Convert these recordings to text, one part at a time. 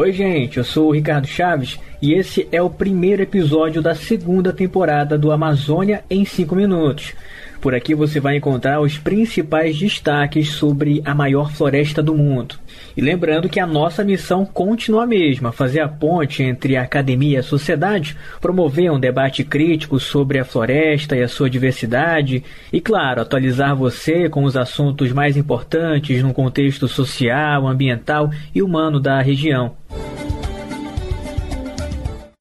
Oi, gente, eu sou o Ricardo Chaves e esse é o primeiro episódio da segunda temporada do Amazônia em 5 Minutos. Por aqui você vai encontrar os principais destaques sobre a maior floresta do mundo. E lembrando que a nossa missão continua a mesma: fazer a ponte entre a academia e a sociedade, promover um debate crítico sobre a floresta e a sua diversidade, e, claro, atualizar você com os assuntos mais importantes no contexto social, ambiental e humano da região.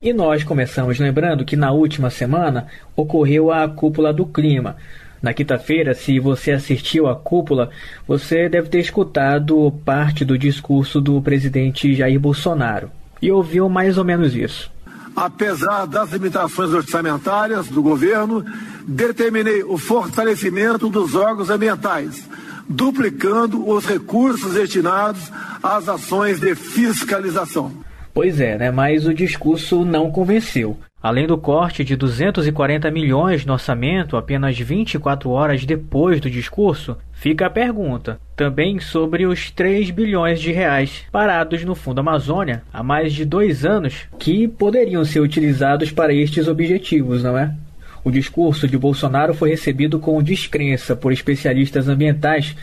E nós começamos lembrando que na última semana ocorreu a Cúpula do Clima. Na quinta-feira, se você assistiu à cúpula, você deve ter escutado parte do discurso do presidente Jair Bolsonaro e ouviu mais ou menos isso. Apesar das limitações orçamentárias do governo, determinei o fortalecimento dos órgãos ambientais, duplicando os recursos destinados às ações de fiscalização. Pois é, né? Mas o discurso não convenceu. Além do corte de 240 milhões no orçamento apenas 24 horas depois do discurso, fica a pergunta também sobre os 3 bilhões de reais parados no Fundo Amazônia há mais de dois anos que poderiam ser utilizados para estes objetivos, não é? O discurso de Bolsonaro foi recebido com descrença por especialistas ambientais,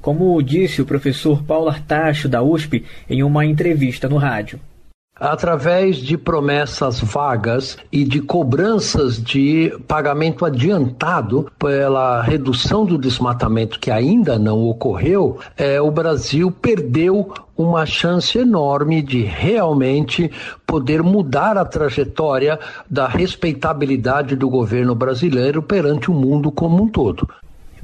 como disse o professor Paulo Artacho da USP em uma entrevista no rádio através de promessas vagas e de cobranças de pagamento adiantado pela redução do desmatamento que ainda não ocorreu, é, o Brasil perdeu uma chance enorme de realmente poder mudar a trajetória da respeitabilidade do governo brasileiro perante o mundo como um todo.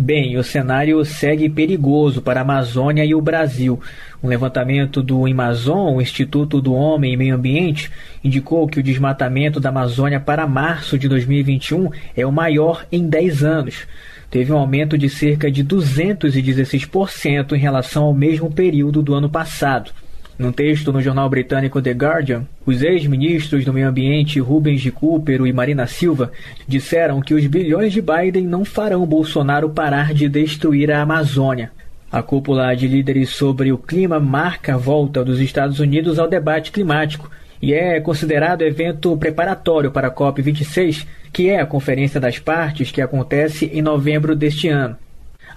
Bem, o cenário segue perigoso para a Amazônia e o Brasil. Um levantamento do Amazon, o Instituto do Homem e Meio Ambiente, indicou que o desmatamento da Amazônia para março de 2021 é o maior em 10 anos. Teve um aumento de cerca de 216% em relação ao mesmo período do ano passado. Num texto no jornal britânico The Guardian, os ex-ministros do Meio Ambiente Rubens de Cooper e Marina Silva disseram que os bilhões de Biden não farão Bolsonaro parar de destruir a Amazônia. A cúpula de líderes sobre o clima marca a volta dos Estados Unidos ao debate climático e é considerado evento preparatório para a COP26, que é a Conferência das Partes que acontece em novembro deste ano.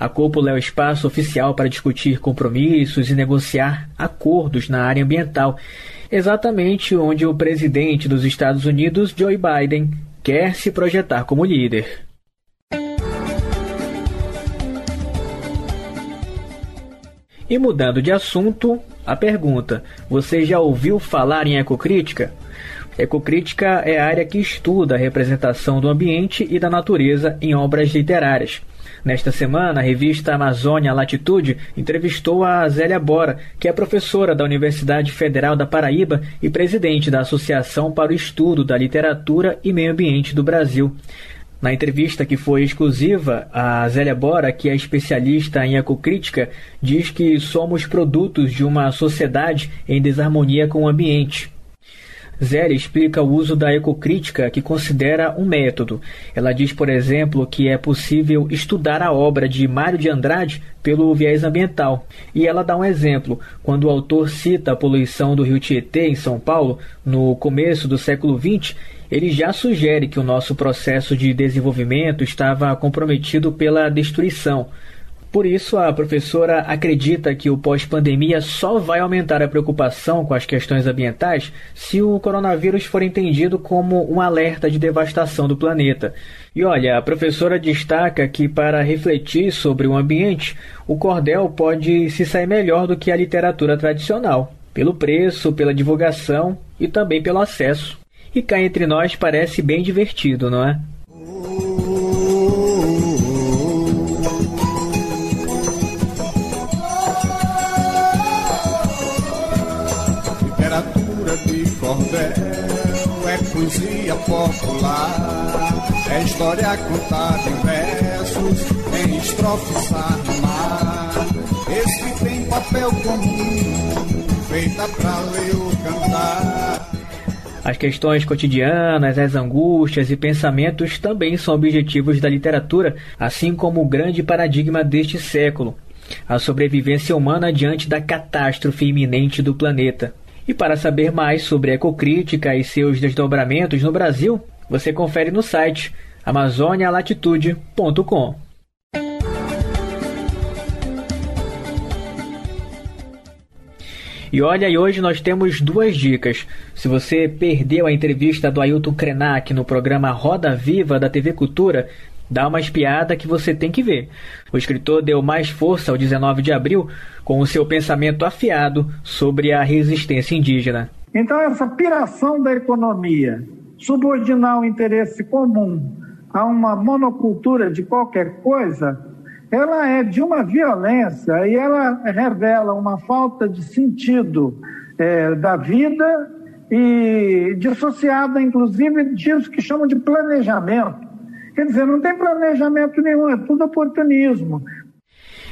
A cúpula é o espaço oficial para discutir compromissos e negociar acordos na área ambiental, exatamente onde o presidente dos Estados Unidos, Joe Biden, quer se projetar como líder. E mudando de assunto, a pergunta: você já ouviu falar em ecocrítica? Ecocrítica é a área que estuda a representação do ambiente e da natureza em obras literárias. Nesta semana, a revista Amazônia Latitude entrevistou a Zélia Bora, que é professora da Universidade Federal da Paraíba e presidente da Associação para o Estudo da Literatura e Meio Ambiente do Brasil. Na entrevista que foi exclusiva, a Zélia Bora, que é especialista em ecocrítica, diz que somos produtos de uma sociedade em desarmonia com o ambiente. Zélia explica o uso da ecocrítica, que considera um método. Ela diz, por exemplo, que é possível estudar a obra de Mário de Andrade pelo viés ambiental. E ela dá um exemplo. Quando o autor cita a poluição do rio Tietê, em São Paulo, no começo do século XX, ele já sugere que o nosso processo de desenvolvimento estava comprometido pela destruição. Por isso, a professora acredita que o pós-pandemia só vai aumentar a preocupação com as questões ambientais se o coronavírus for entendido como um alerta de devastação do planeta. E olha, a professora destaca que para refletir sobre o ambiente, o cordel pode se sair melhor do que a literatura tradicional, pelo preço, pela divulgação e também pelo acesso. E cá entre nós parece bem divertido, não é? Poesia popular, é história contada em versos, em estrofes a rimar. Esse tem papel comum, feita pra ler ou cantar. As questões cotidianas, as angústias e pensamentos também são objetivos da literatura, assim como o grande paradigma deste século, a sobrevivência humana diante da catástrofe iminente do planeta. E para saber mais sobre ecocrítica e seus desdobramentos no Brasil, você confere no site amazonialatitude.com. E olha, e hoje nós temos duas dicas. Se você perdeu a entrevista do Ailton Krenak no programa Roda Viva da TV Cultura, dá uma espiada que você tem que ver. O escritor deu mais força ao 19 de abril com o seu pensamento afiado sobre a resistência indígena. Então, essa piração da economia, subordinar o interesse comum a uma monocultura de qualquer coisa, ela é de uma violência e ela revela uma falta de sentido é, da vida e dissociada, inclusive, disso que chamam de planejamento. Quer dizer, não tem planejamento nenhum, é tudo oportunismo.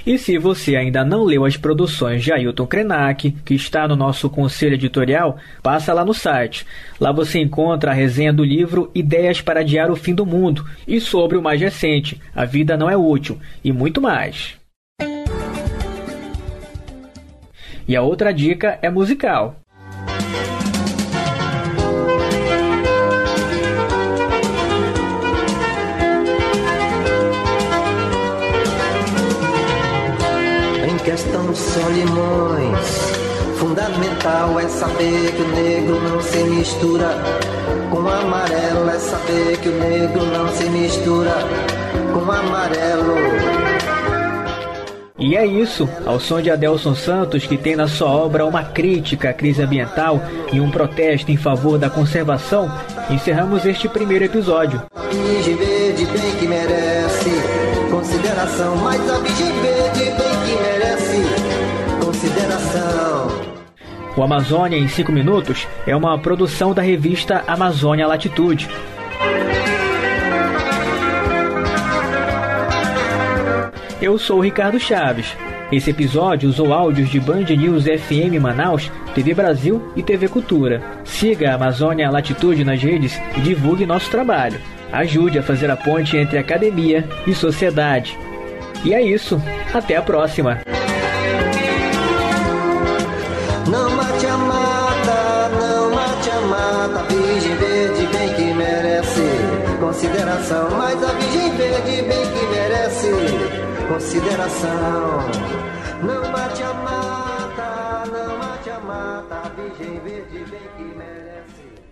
E se você ainda não leu as produções de Ailton Krenak, que está no nosso conselho editorial, passa lá no site. Lá você encontra a resenha do livro Ideias para Adiar o Fim do Mundo e sobre o mais recente, A Vida Não é Útil, e muito mais. E a outra dica é musical. Questão são limões. Fundamental é saber que o negro não se mistura com o amarelo. É saber que o negro não se mistura com o amarelo. E é isso, ao som de Adelson Santos, que tem na sua obra uma crítica à crise ambiental e um protesto em favor da conservação, encerramos este primeiro episódio. Consideração. O Amazônia em 5 Minutos é uma produção da revista Amazônia Latitude. Eu sou Ricardo Chaves. Esse episódio usou áudios de Band News FM Manaus, TV Brasil e TV Cultura. Siga a Amazônia Latitude nas redes e divulgue nosso trabalho. Ajude a fazer a ponte entre academia e sociedade. E é isso. Até a próxima. Consideração, mas a Virgem Verde bem que merece consideração. Não mate a mata, não mate a mata, Virgem Verde bem que merece